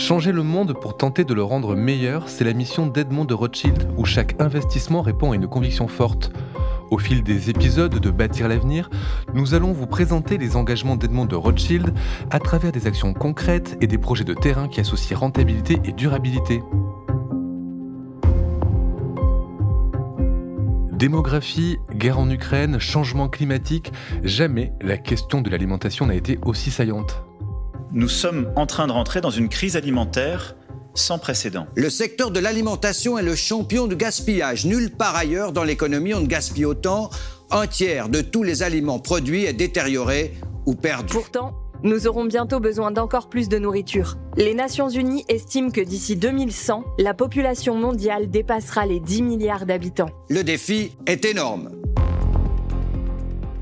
Changer le monde pour tenter de le rendre meilleur, c'est la mission d'Edmond de Rothschild, où chaque investissement répond à une conviction forte. Au fil des épisodes de Bâtir l'avenir, nous allons vous présenter les engagements d'Edmond de Rothschild à travers des actions concrètes et des projets de terrain qui associent rentabilité et durabilité. Démographie, guerre en Ukraine, changement climatique, jamais la question de l'alimentation n'a été aussi saillante. Nous sommes en train de rentrer dans une crise alimentaire sans précédent. Le secteur de l'alimentation est le champion du gaspillage. Nulle part ailleurs dans l'économie on ne gaspille autant. Un tiers de tous les aliments produits est détérioré ou perdu. Pourtant, nous aurons bientôt besoin d'encore plus de nourriture. Les Nations Unies estiment que d'ici 2100, la population mondiale dépassera les 10 milliards d'habitants. Le défi est énorme.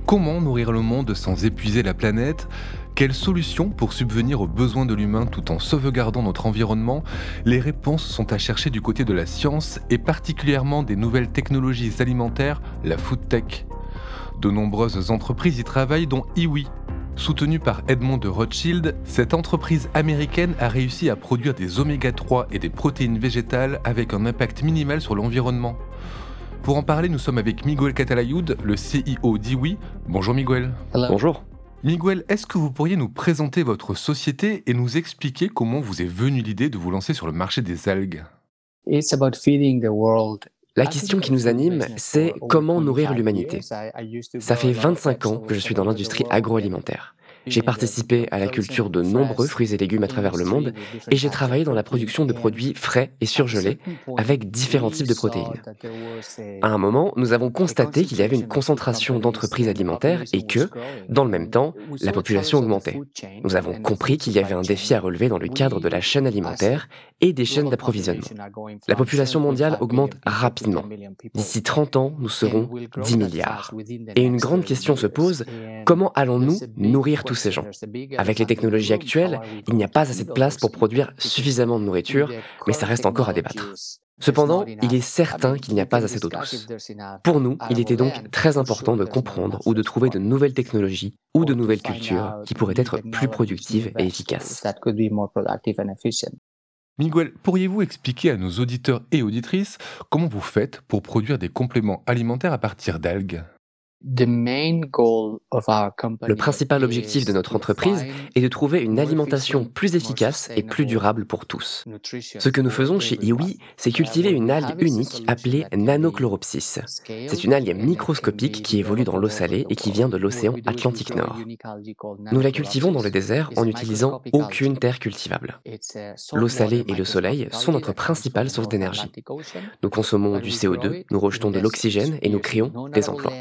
Comment nourrir le monde sans épuiser la planète? Quelles solutions pour subvenir aux besoins de l'humain tout en sauvegardant notre environnement? Les réponses sont à chercher du côté de la science et particulièrement des nouvelles technologies alimentaires, la food tech. De nombreuses entreprises y travaillent, dont Iwi, Soutenue par Edmond de Rothschild, cette entreprise américaine a réussi à produire des oméga 3 et des protéines végétales avec un impact minimal sur l'environnement. Pour en parler, nous sommes avec Miguel Catalayud, le CEO d'Iwi. Bonjour Miguel. Bonjour. Miguel, est-ce que vous pourriez nous présenter votre société et nous expliquer comment vous est venue l'idée de vous lancer sur le marché des algues? It's about feeding the world la question qui nous anime, c'est comment nourrir l'humanité. Ça fait 25 ans que je suis dans l'industrie agroalimentaire. J'ai participé à la culture de nombreux fruits et légumes à travers le monde et j'ai travaillé dans la production de produits frais et surgelés avec différents types de protéines. À un moment, nous avons constaté qu'il y avait une concentration d'entreprises alimentaires et que, dans le même temps, la population augmentait. Nous avons compris qu'il y avait un défi à relever dans le cadre de la chaîne alimentaire et des chaînes d'approvisionnement. La population mondiale augmente rapidement. D'ici 30 ans, nous serons 10 milliards. Et une grande question se pose, comment allons-nous nourrir tous ces gens. Avec les technologies actuelles, il n'y a pas assez de place pour produire suffisamment de nourriture, mais ça reste encore à débattre. Cependant, il est certain qu'il n'y a pas assez d'eau douce. Pour nous, il était donc très important de comprendre ou de trouver de nouvelles technologies ou de nouvelles cultures qui pourraient être plus productives et efficaces. Miguel, pourriez-vous expliquer à nos auditeurs et auditrices comment vous faites pour produire des compléments alimentaires à partir d'algues? Le principal objectif de notre entreprise est de trouver une alimentation plus efficace et plus durable pour tous. Ce que nous faisons chez Iwi, c'est cultiver une algue unique appelée Nanochloropsis. C'est une algue microscopique qui évolue dans l'eau salée et qui vient de l'océan Atlantique Nord. Nous la cultivons dans le désert en n'utilisant aucune terre cultivable. L'eau salée et le soleil sont notre principale source d'énergie. Nous consommons du CO2, nous rejetons de l'oxygène et nous créons des emplois.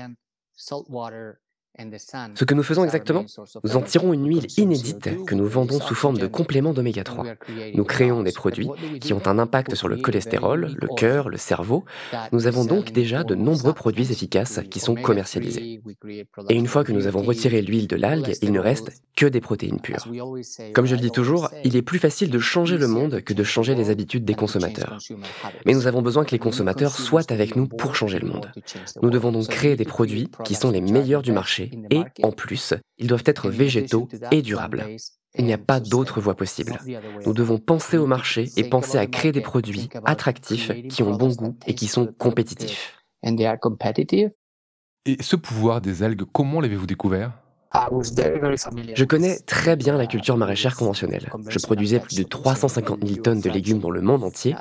salt water Ce que nous faisons exactement, nous en tirons une huile inédite que nous vendons sous forme de complément d'oméga 3. Nous créons des produits qui ont un impact sur le cholestérol, le cœur, le cerveau. Nous avons donc déjà de nombreux produits efficaces qui sont commercialisés. Et une fois que nous avons retiré l'huile de l'algue, il ne reste que des protéines pures. Comme je le dis toujours, il est plus facile de changer le monde que de changer les habitudes des consommateurs. Mais nous avons besoin que les consommateurs soient avec nous pour changer le monde. Nous devons donc créer des produits qui sont les meilleurs du marché et, en plus, ils doivent être végétaux et durables. Il n'y a pas d'autre voie possible. Nous devons penser au marché et penser à créer des produits attractifs qui ont bon goût et qui sont compétitifs. Et ce pouvoir des algues, comment l'avez-vous découvert? Je connais très bien la culture maraîchère conventionnelle. Je produisais plus de 350 000 tonnes de légumes dans le monde entier,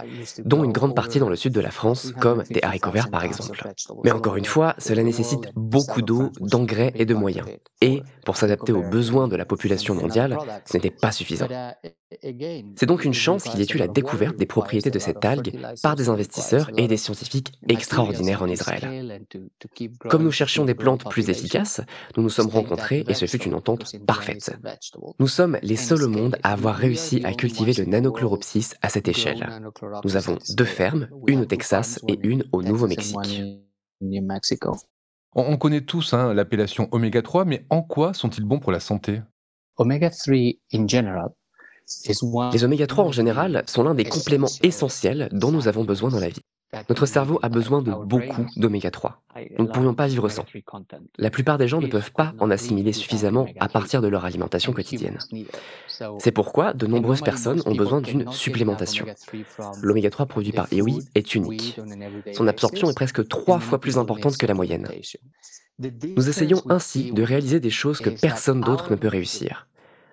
dont une grande partie dans le sud de la France, comme des haricots verts par exemple. Mais encore une fois, cela nécessite beaucoup d'eau, d'engrais et de moyens. Et, pour s'adapter aux besoins de la population mondiale, ce n'était pas suffisant. C'est donc une chance qu'il y ait eu la découverte des propriétés de cette algue par des investisseurs et des scientifiques extraordinaires en Israël. Comme nous cherchions des plantes plus efficaces, nous nous sommes rencontrés et ce fut une entente parfaite. Nous sommes les seuls au monde à avoir réussi à cultiver le nanochloropsis à cette échelle. Nous avons deux fermes, une au Texas et une au Nouveau-Mexique. On connaît tous hein, l'appellation oméga 3, mais en quoi sont-ils bons pour la santé? Oméga 3 en général Les oméga 3 en général sont l'un des compléments essentiels dont nous avons besoin dans la vie. Notre cerveau a besoin de beaucoup d'oméga 3. Nous ne pourrions pas vivre sans. La plupart des gens ne peuvent pas en assimiler suffisamment à partir de leur alimentation quotidienne. C'est pourquoi de nombreuses personnes ont besoin d'une supplémentation. L'oméga 3 produit par Iwi est unique. Son absorption est presque trois fois plus importante que la moyenne. Nous essayons ainsi de réaliser des choses que personne d'autre ne peut réussir.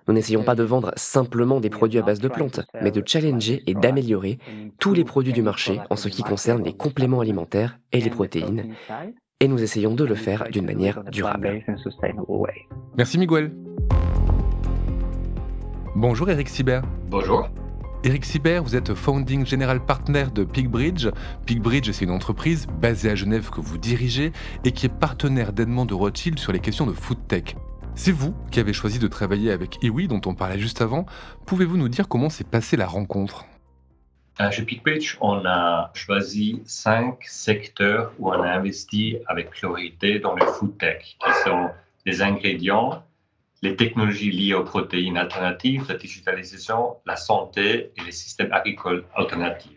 Nous n'essayons pas de vendre simplement des produits à base de plantes, mais de challenger et d'améliorer tous les produits du marché en ce qui concerne les compléments alimentaires et les protéines, et nous essayons de le faire d'une manière durable. Merci Miguel. Bonjour Eric Sibert. Bonjour. Eric Sibert, vous êtes founding general partner de Pigbridge. Pigbridge, c'est une entreprise basée à Genève que vous dirigez et qui est partenaire d'Edmond de Rothschild sur les questions de food tech. C'est vous qui avez choisi de travailler avec Iwi, dont on parlait juste avant. Pouvez-vous nous dire comment s'est passée la rencontre? Chez Pigbridge, on a choisi cinq secteurs où on a investi avec priorité dans le food tech, qui sont les ingrédients, les technologies liées aux protéines alternatives, la digitalisation, la santé et les systèmes agricoles alternatifs.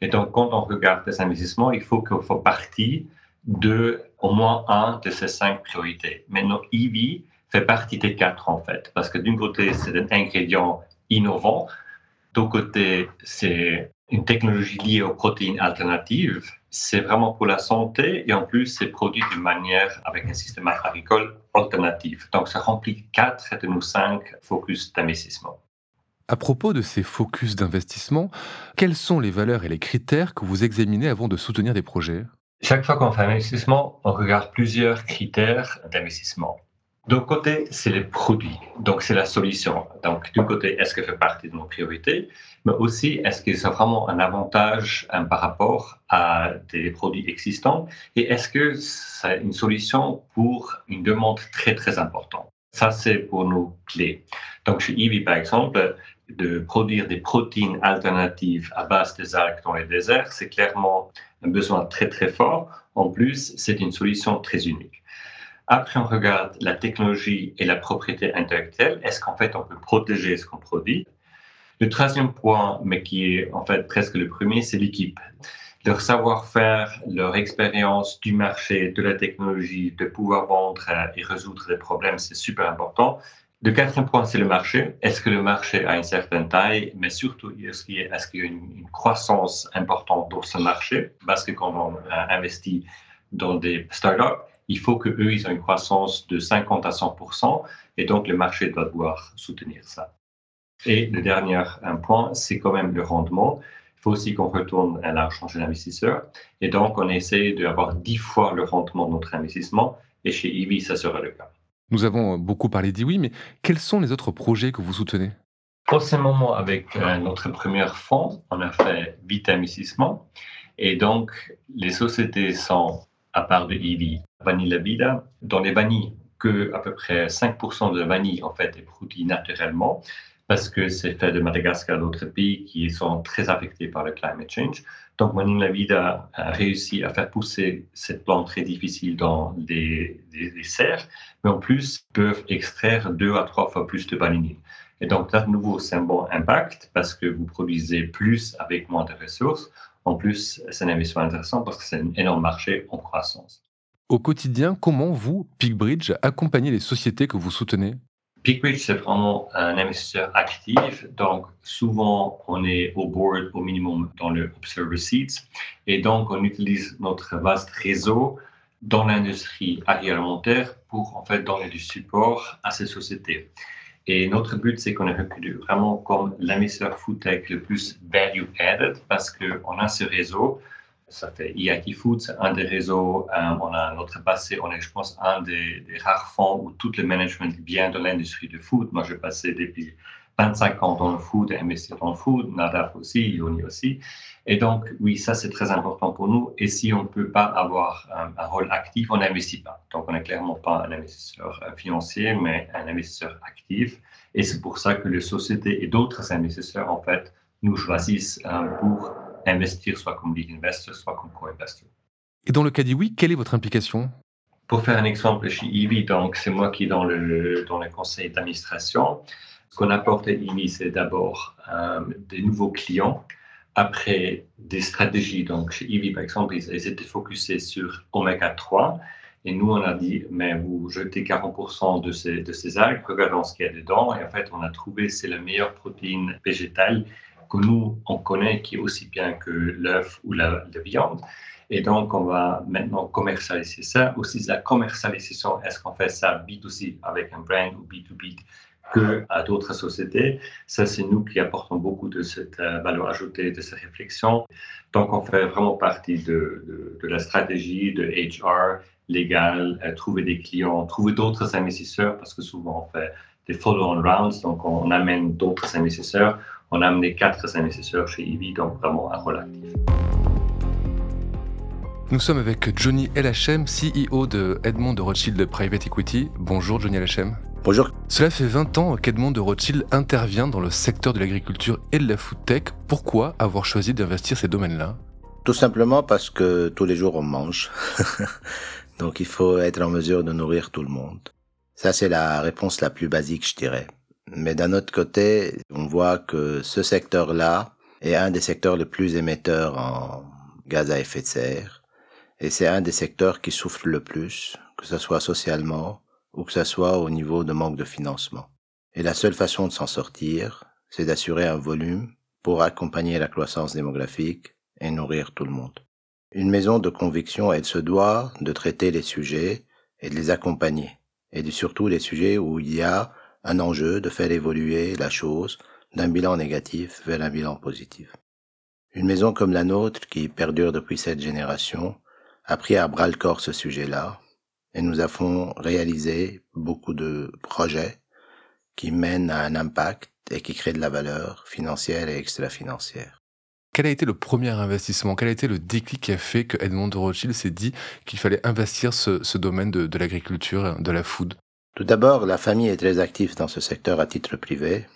Et donc, quand on regarde les investissements, il faut qu'on fasse partie de au moins un de ces cinq priorités. Maintenant, EV fait partie des quatre, en fait, parce que d'un côté, c'est un ingrédient innovant, d'autre côté, c'est une technologie liée aux protéines alternatives. C'est vraiment pour la santé et en plus, c'est produit d'une manière avec un système agricole alternatif. Donc, ça remplit quatre de nos cinq focus d'investissement. À propos de ces focus d'investissement, quelles sont les valeurs et les critères que vous examinez avant de soutenir des projets? Chaque fois qu'on fait un investissement, on regarde plusieurs critères d'investissement. D'un côté, c'est les produits, donc c'est la solution. Donc, d'un côté, est-ce qu'elle fait partie de nos priorités, mais aussi, est-ce que c'est vraiment un avantage hein, par rapport à des produits existants, et est-ce que c'est une solution pour une demande très, très importante? Ça, c'est pour nos clés. Donc, chez Eevee, par exemple, de produire des protéines alternatives à base des algues dans les déserts, c'est clairement un besoin très, très fort. En plus, c'est une solution très unique. Après, on regarde la technologie et la propriété intellectuelle. Est-ce qu'en fait, on peut protéger ce qu'on produit? Le troisième point, mais qui est en fait presque le premier, c'est l'équipe. Leur savoir-faire, leur expérience du marché, de la technologie, de pouvoir vendre et résoudre des problèmes, c'est super important. Le quatrième point, c'est le marché. Est-ce que le marché a une certaine taille, mais surtout, est-ce qu'il y, a une, une croissance importante dans ce marché? Parce que quand on investit dans des startups, il faut qu'eux, ils aient une croissance de 50 à 100% et donc le marché doit devoir soutenir ça. Et le dernier point, c'est quand même le rendement. Il faut aussi qu'on retourne à l'argent chez l'investisseur. Et donc, on essaie d'avoir 10 fois le rendement de notre investissement. Et chez IBI, ça sera le cas. Nous avons beaucoup parlé d'IWI, mais quels sont les autres projets que vous soutenez? En ce moment, avec euh, notre premier fonds, on a fait 8 investissements. Et donc, les sociétés sont à part de Ivy, Vanilla Vida. Dans les vanilles, que à peu près 5% de la vanille en fait est produit naturellement parce que c'est fait de Madagascar et d'autres pays qui sont très affectés par le climate change. Donc, Vanilla Vida a réussi à faire pousser cette plante très difficile dans des, des, serres, mais en plus peuvent extraire deux à trois fois plus de vanille. Et donc, là, de nouveau, c'est un bon impact parce que vous produisez plus avec moins de ressources. En plus, c'est un investissement intéressant parce que c'est un énorme marché en croissance. Au quotidien, comment vous, Pigbridge, accompagnez les sociétés que vous soutenez? Pigbridge, c'est vraiment un investisseur actif. Donc, souvent, on est au board au minimum dans le Observer Seats. Et donc, on utilise notre vaste réseau dans l'industrie agroalimentaire pour, en fait, donner du support à ces sociétés. Et notre but, c'est qu'on est reconnu vraiment comme l'investisseur food tech le plus value added parce qu'on a ce réseau. Ça fait EIT Food, c'est un des réseaux. Euh, on a notre passé, on est, je pense, un des, rares fonds où tout le management vient de l'industrie du food. Moi, je passais depuis 25 ans dans le food investir dans le food, Nadaf aussi, Yoni aussi. Et donc, oui, ça, c'est très important pour nous. Et si on ne peut pas avoir un, rôle actif, on n'investit pas. Donc, on n'est clairement pas un investisseur euh, financier, mais un investisseur actif. Et c'est pour ça que les sociétés et d'autres investisseurs, en fait, nous choisissent euh, pour investir soit comme lead investor, soit comme co-investor. Et dans le cas oui, quelle est votre implication? Pour faire un exemple chez Ivy, donc c'est moi qui dans le, dans le conseil d'administration. Ce qu'on apporte à IMI, c'est d'abord euh, des nouveaux clients après des stratégies. Donc, chez Ivy, par exemple, ils, étaient focusés sur oméga 3. Et nous, on a dit, mais vous jetez 40% de ces, de algues, regardons ce qu'il y a dedans. Et en fait, on a trouvé c'est la meilleure protéine végétale que nous, on connaît, qui est aussi bien que l'œuf ou la, viande. Et donc, on va maintenant commercialiser ça. Aussi, la commercialisation, est-ce qu'on fait ça B2C avec un brand ou B2B que à d'autres sociétés. Ça, c'est nous qui apportons beaucoup de cette euh, valeur ajoutée, de cette réflexion. Donc, on fait vraiment partie de, la stratégie de HR légal, euh, trouver des clients, trouver d'autres investisseurs, parce que souvent on fait des follow-on rounds, donc on, amène d'autres investisseurs. On a amené quatre investisseurs chez Ivy, donc vraiment un rôle actif. Nous sommes avec Johnny LHM, CEO de Edmond de Rothschild Private Equity. Bonjour Johnny LHM. Bonjour. Cela fait 20 ans qu'Edmond de Rothschild intervient dans le secteur de l'agriculture et de la food tech. Pourquoi avoir choisi d'investir ces domaines-là? Tout simplement parce que tous les jours on mange. Donc il faut être en mesure de nourrir tout le monde. Ça c'est la réponse la plus basique, je dirais. Mais d'un autre côté, on voit que ce secteur-là est un des secteurs les plus émetteurs en gaz à effet de serre. Et c'est un des secteurs qui souffre le plus, que ce soit socialement, ou que ce soit au niveau de manque de financement. Et la seule façon de s'en sortir, c'est d'assurer un volume pour accompagner la croissance démographique et nourrir tout le monde. Une maison de conviction, elle se doit de traiter les sujets et de les accompagner, et surtout les sujets où il y a un enjeu de faire évoluer la chose d'un bilan négatif vers un bilan positif. Une maison comme la nôtre, qui perdure depuis cette génération, a pris à bras le corps ce sujet-là, et nous avons réalisé beaucoup de projets qui mènent à un impact et qui créent de la valeur financière et extra-financière. Quel a été le premier investissement? Quel a été le déclic qui a fait que Edmond de Rothschild s'est dit qu'il fallait investir ce, ce domaine de, de l'agriculture, de la food? Tout d'abord, la famille est très active dans ce secteur à titre privé.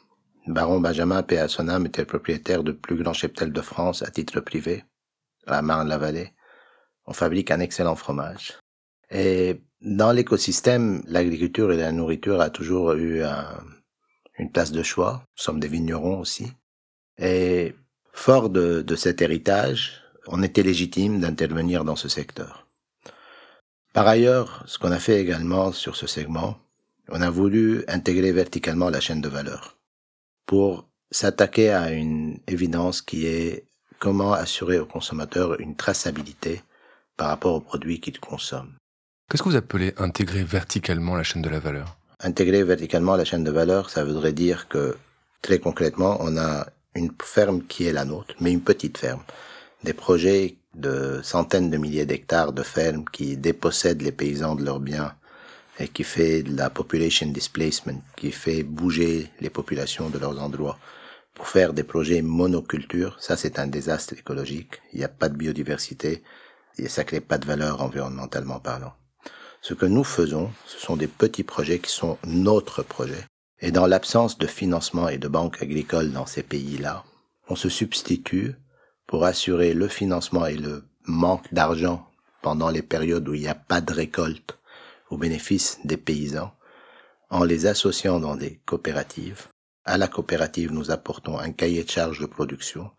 Baron Benjamin P. était le propriétaire du plus grand cheptel de France à titre privé, à Marne-la-Vallée. On fabrique un excellent fromage. Et dans l'écosystème, l'agriculture et la nourriture a toujours eu une place de choix. Nous sommes des vignerons aussi. Et fort de, de cet héritage, on était légitime d'intervenir dans ce secteur. Par ailleurs, ce qu'on a fait également sur ce segment, on a voulu intégrer verticalement la chaîne de valeur pour s'attaquer à une évidence qui est comment assurer aux consommateurs une traçabilité par rapport aux produits qu'ils consomment. Qu'est-ce que vous appelez intégrer verticalement la chaîne de la valeur? Intégrer verticalement la chaîne de valeur, ça voudrait dire que très concrètement, on a une ferme qui est la nôtre, mais une petite ferme. Des projets de centaines de milliers d'hectares de fermes qui dépossèdent les paysans de leurs biens et qui fait de la population displacement, qui fait bouger les populations de leurs endroits pour faire des projets monoculture. Ça, c'est un désastre écologique. Il n'y a pas de biodiversité et ça crée pas de valeur environnementalement parlant. Ce que nous faisons, ce sont des petits projets qui sont notre projet. Et dans l'absence de financement et de banques agricoles dans ces pays-là, on se substitue pour assurer le financement et le manque d'argent pendant les périodes où il n'y a pas de récolte au bénéfice des paysans, en les associant dans des coopératives. À la coopérative, nous apportons un cahier de charges de production.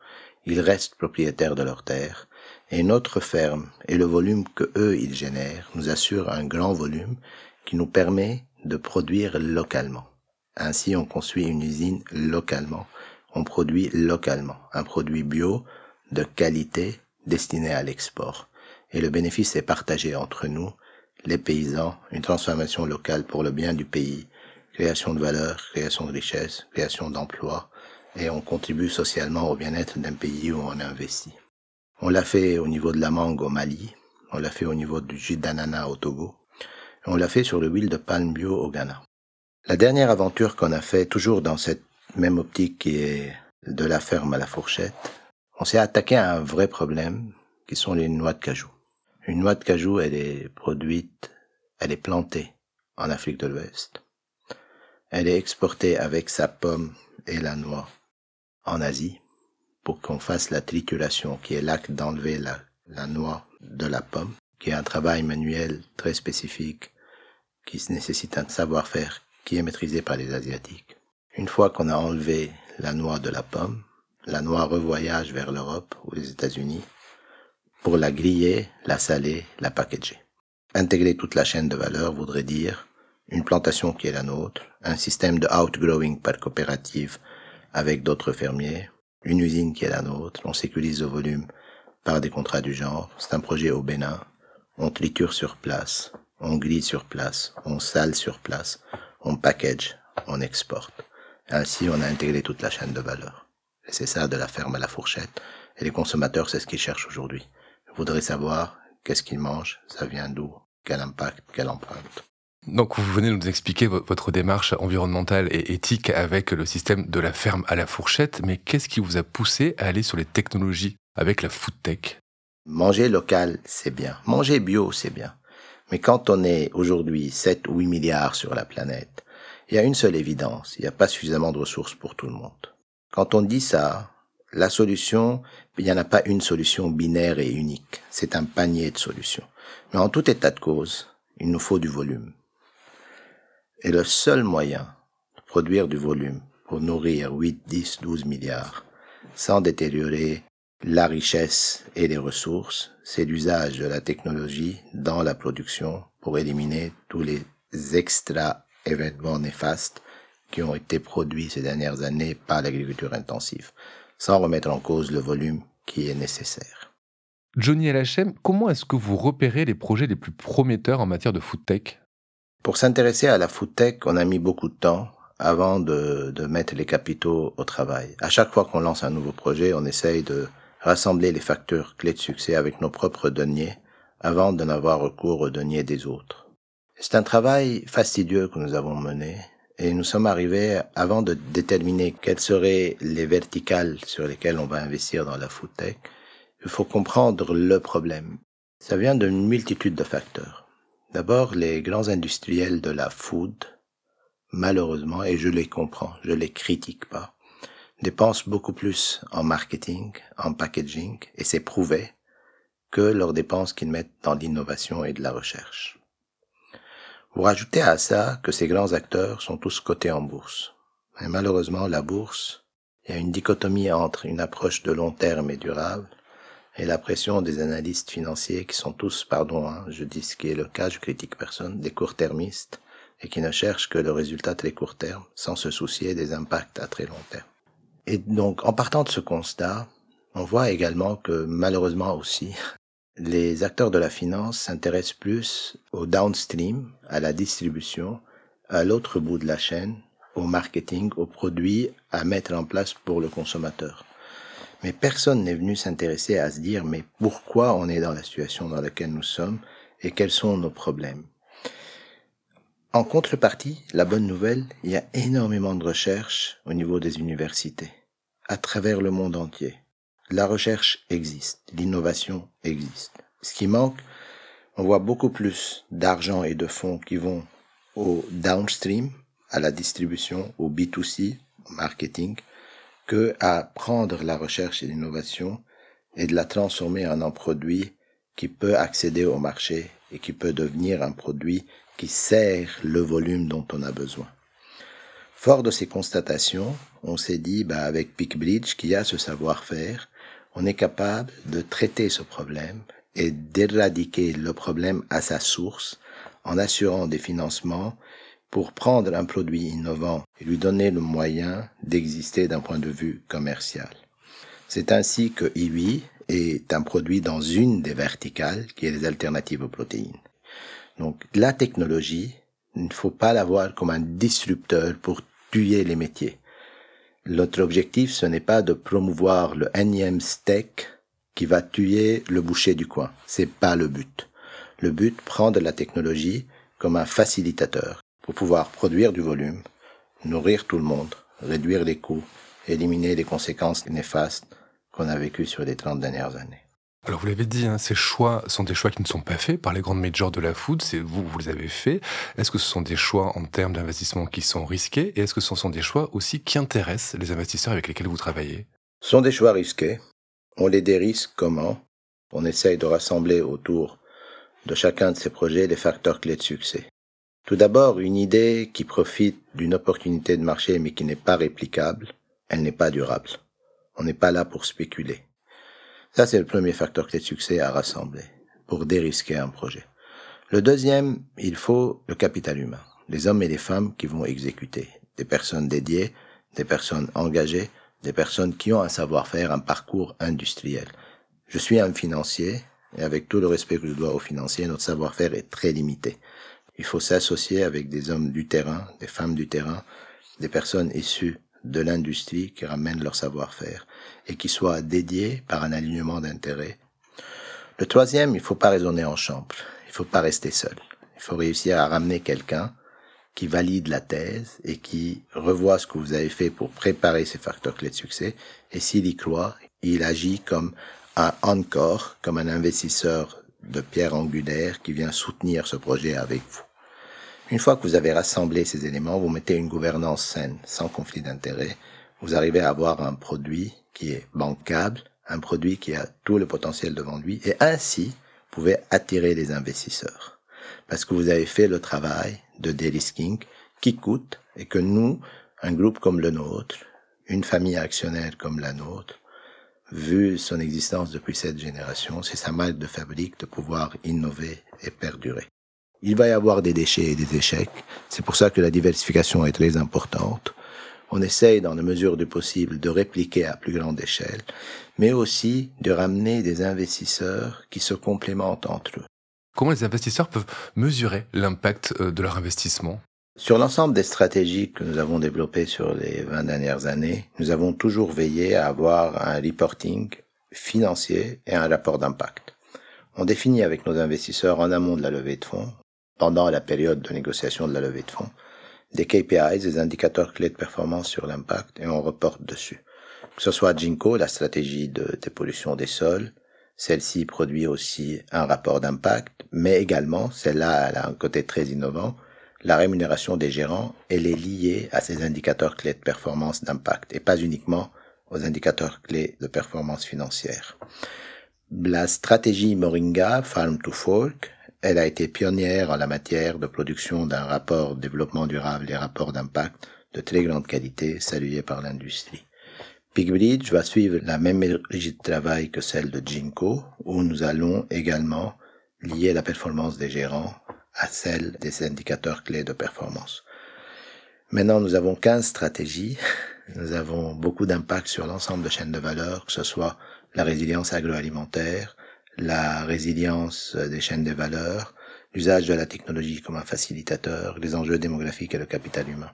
Ils restent propriétaires de leurs terres et notre ferme et le volume que eux ils génèrent nous assurent un grand volume qui nous permet de produire localement. Ainsi, on construit une usine localement, on produit localement un produit bio de qualité destiné à l'export. Et le bénéfice est partagé entre nous, les paysans, une transformation locale pour le bien du pays, création de valeur, création de richesse, création d'emplois, et on contribue socialement au bien-être d'un pays où on investit. On l'a fait au niveau de la mangue au Mali, on l'a fait au niveau du jus d'ananas au Togo, on l'a fait sur le huile de palme bio au Ghana. La dernière aventure qu'on a fait, toujours dans cette même optique qui est de la ferme à la fourchette, on s'est attaqué à un vrai problème qui sont les noix de cajou. Une noix de cajou, elle est produite, elle est plantée en Afrique de l'Ouest. Elle est exportée avec sa pomme et la noix en Asie pour qu'on fasse la trituration, qui est l'acte d'enlever la, la noix de la pomme, qui est un travail manuel très spécifique, qui nécessite un savoir-faire qui est maîtrisé par les Asiatiques. Une fois qu'on a enlevé la noix de la pomme, la noix revoyage vers l'Europe ou les États-Unis pour la griller, la saler, la packager. Intégrer toute la chaîne de valeur voudrait dire une plantation qui est la nôtre, un système de outgrowing par coopérative avec d'autres fermiers, une usine qui est la nôtre, on sécurise le volume par des contrats du genre, c'est un projet au Bénin, on triture sur place, on grille sur place, on sale sur place, on package, on exporte. Ainsi, on a intégré toute la chaîne de valeur. Et c'est ça de la ferme à la fourchette. Et les consommateurs, c'est ce qu'ils cherchent aujourd'hui. Ils voudraient savoir qu'est-ce qu'ils mangent, ça vient d'où, quel impact, quelle empreinte? Donc vous venez nous expliquer votre démarche environnementale et éthique avec le système de la ferme à la fourchette, mais qu'est-ce qui vous a poussé à aller sur les technologies avec la food tech? Manger local, c'est bien. Manger bio, c'est bien. Mais quand on est aujourd'hui 7 ou 8 milliards sur la planète, il y a une seule évidence, il n'y a pas suffisamment de ressources pour tout le monde. Quand on dit ça, la solution, il n'y en a pas une solution binaire et unique. C'est un panier de solutions. Mais en tout état de cause, il nous faut du volume. Et le seul moyen de produire du volume pour nourrir 8, 10, 12 milliards sans détériorer la richesse et les ressources, c'est l'usage de la technologie dans la production pour éliminer tous les extra événements néfastes qui ont été produits ces dernières années par l'agriculture intensive, sans remettre en cause le volume qui est nécessaire. Johnny LHM, comment est-ce que vous repérez les projets les plus prometteurs en matière de food tech? Pour s'intéresser à la food tech, on a mis beaucoup de temps avant de, de mettre les capitaux au travail. À chaque fois qu'on lance un nouveau projet, on essaye de rassembler les facteurs clés de succès avec nos propres deniers avant de n'avoir recours aux deniers des autres. C'est un travail fastidieux que nous avons mené et nous sommes arrivés avant de déterminer quelles seraient les verticales sur lesquelles on va investir dans la food tech. Il faut comprendre le problème. Ça vient d'une multitude de facteurs. D'abord, les grands industriels de la food, malheureusement, et je les comprends, je les critique pas, dépensent beaucoup plus en marketing, en packaging, et c'est prouvé, que leurs dépenses qu'ils mettent dans l'innovation et de la recherche. Vous rajoutez à ça que ces grands acteurs sont tous cotés en bourse. Et malheureusement, la bourse, il y a une dichotomie entre une approche de long terme et durable et la pression des analystes financiers qui sont tous, pardon, hein, je dis ce qui est le cas, je critique personne, des court-termistes et qui ne cherchent que le résultat très court terme sans se soucier des impacts à très long terme. Et donc, en partant de ce constat, on voit également que malheureusement aussi, les acteurs de la finance s'intéressent plus au downstream, à la distribution, à l'autre bout de la chaîne, au marketing, aux produits à mettre en place pour le consommateur. Mais personne n'est venu s'intéresser à se dire mais pourquoi on est dans la situation dans laquelle nous sommes et quels sont nos problèmes. En contrepartie, la bonne nouvelle, il y a énormément de recherches au niveau des universités, à travers le monde entier. La recherche existe, l'innovation existe. Ce qui manque, on voit beaucoup plus d'argent et de fonds qui vont au downstream, à la distribution, au B2C, au marketing, que à prendre la recherche et l'innovation et de la transformer en un produit qui peut accéder au marché et qui peut devenir un produit qui sert le volume dont on a besoin. Fort de ces constatations, on s'est dit, bah, avec PeakBridge, qui a ce savoir-faire, on est capable de traiter ce problème et d'éradiquer le problème à sa source en assurant des financements pour prendre un produit innovant et lui donner le moyen d'exister d'un point de vue commercial. C'est ainsi que IWI est un produit dans une des verticales qui est les alternatives aux protéines. Donc la technologie, il ne faut pas la voir comme un disrupteur pour tuer les métiers. Notre objectif, ce n'est pas de promouvoir le énième steak qui va tuer le boucher du coin. C'est pas le but. Le but, prendre la technologie comme un facilitateur pour pouvoir produire du volume, nourrir tout le monde, réduire les coûts, éliminer les conséquences néfastes qu'on a vécues sur les 30 dernières années. Alors vous l'avez dit, hein, ces choix sont des choix qui ne sont pas faits par les grandes majors de la food, c'est vous, vous les avez faits. Est-ce que ce sont des choix en termes d'investissement qui sont risqués et est-ce que ce sont des choix aussi qui intéressent les investisseurs avec lesquels vous travaillez? Ce sont des choix risqués. On les dérisque comment? On essaye de rassembler autour de chacun de ces projets les facteurs clés de succès. Tout d'abord, une idée qui profite d'une opportunité de marché mais qui n'est pas réplicable, elle n'est pas durable. On n'est pas là pour spéculer. Ça, c'est le premier facteur clé de succès à rassembler pour dérisquer un projet. Le deuxième, il faut le capital humain, les hommes et les femmes qui vont exécuter, des personnes dédiées, des personnes engagées, des personnes qui ont un savoir-faire, un parcours industriel. Je suis un financier, et avec tout le respect que je dois aux financiers, notre savoir-faire est très limité. Il faut s'associer avec des hommes du terrain, des femmes du terrain, des personnes issues de l'industrie qui ramènent leur savoir-faire et qui soient dédiés par un alignement d'intérêts. Le troisième, il faut pas raisonner en chambre. Il faut pas rester seul. Il faut réussir à ramener quelqu'un qui valide la thèse et qui revoit ce que vous avez fait pour préparer ces facteurs clés de succès. Et s'il y croit, il agit comme un encore, comme un investisseur de pierre angulaire qui vient soutenir ce projet avec vous. Une fois que vous avez rassemblé ces éléments, vous mettez une gouvernance saine, sans conflit d'intérêt, vous arrivez à avoir un produit qui est bancable, un produit qui a tout le potentiel devant lui, et ainsi, vous pouvez attirer les investisseurs. Parce que vous avez fait le travail de delisking qui coûte, et que nous, un groupe comme le nôtre, une famille actionnaire comme la nôtre, vu son existence depuis cette génération, c'est sa marque de fabrique de pouvoir innover et perdurer. Il va y avoir des déchets et des échecs. C'est pour ça que la diversification est très importante. On essaye, dans la mesure du possible, de répliquer à plus grande échelle, mais aussi de ramener des investisseurs qui se complémentent entre eux. Comment les investisseurs peuvent mesurer l'impact euh, de leur investissement? Sur l'ensemble des stratégies que nous avons développées sur les 20 dernières années, nous avons toujours veillé à avoir un reporting financier et un rapport d'impact. On définit avec nos investisseurs en amont de la levée de fonds pendant la période de négociation de la levée de fonds, des KPIs, des indicateurs clés de performance sur l'impact, et on reporte dessus. Que ce soit Jinko, la stratégie de dépollution des sols, celle-ci produit aussi un rapport d'impact, mais également, celle-là, elle a un côté très innovant, la rémunération des gérants, elle est liée à ces indicateurs clés de performance d'impact, et pas uniquement aux indicateurs clés de performance financière. La stratégie Moringa, Farm to Fork, elle a été pionnière en la matière de production d'un rapport développement durable et rapport d'impact de très grande qualité, salué par l'industrie. PigBridge va suivre la même méthodologie de travail que celle de Jinko, où nous allons également lier la performance des gérants à celle des indicateurs clés de performance. Maintenant, nous avons 15 stratégies. Nous avons beaucoup d'impact sur l'ensemble de chaînes de valeur, que ce soit la résilience agroalimentaire, la résilience des chaînes de valeur, l'usage de la technologie comme un facilitateur, les enjeux démographiques et le capital humain.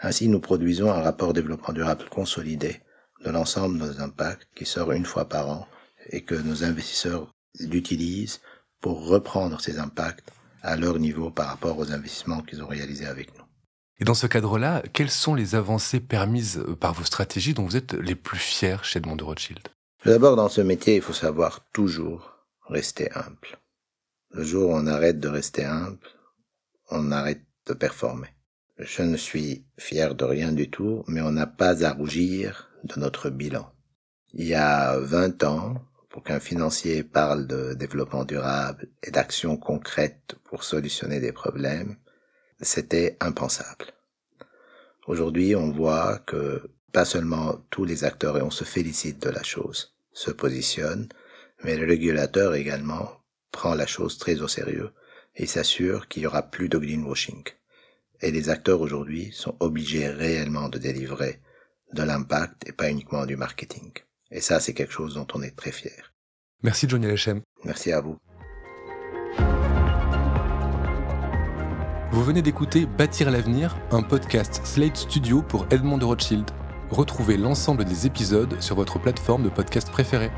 Ainsi, nous produisons un rapport développement durable consolidé de l'ensemble de nos impacts qui sort une fois par an et que nos investisseurs l'utilisent pour reprendre ces impacts à leur niveau par rapport aux investissements qu'ils ont réalisés avec nous. Et dans ce cadre-là, quelles sont les avancées permises par vos stratégies dont vous êtes les plus fiers chez Edmond de Rothschild? D'abord, dans ce métier, il faut savoir toujours rester humble. Le jour où on arrête de rester humble, on arrête de performer. Je ne suis fier de rien du tout, mais on n'a pas à rougir de notre bilan. Il y a 20 ans, qu'un financier parle de développement durable et d'actions concrètes pour solutionner des problèmes, c'était impensable. Aujourd'hui, on voit que pas seulement tous les acteurs, et on se félicite de la chose, se positionnent, mais le régulateur également prend la chose très au sérieux et s'assure qu'il y aura plus de greenwashing. Et les acteurs aujourd'hui sont obligés réellement de délivrer de l'impact et pas uniquement du marketing. Et ça, c'est quelque chose dont on est très fier. Merci Johnny Lechem. Merci à vous. Vous venez d'écouter Bâtir l'avenir, un podcast Slate Studio pour Edmond de Rothschild. Retrouvez l'ensemble des épisodes sur votre plateforme de podcast préférée.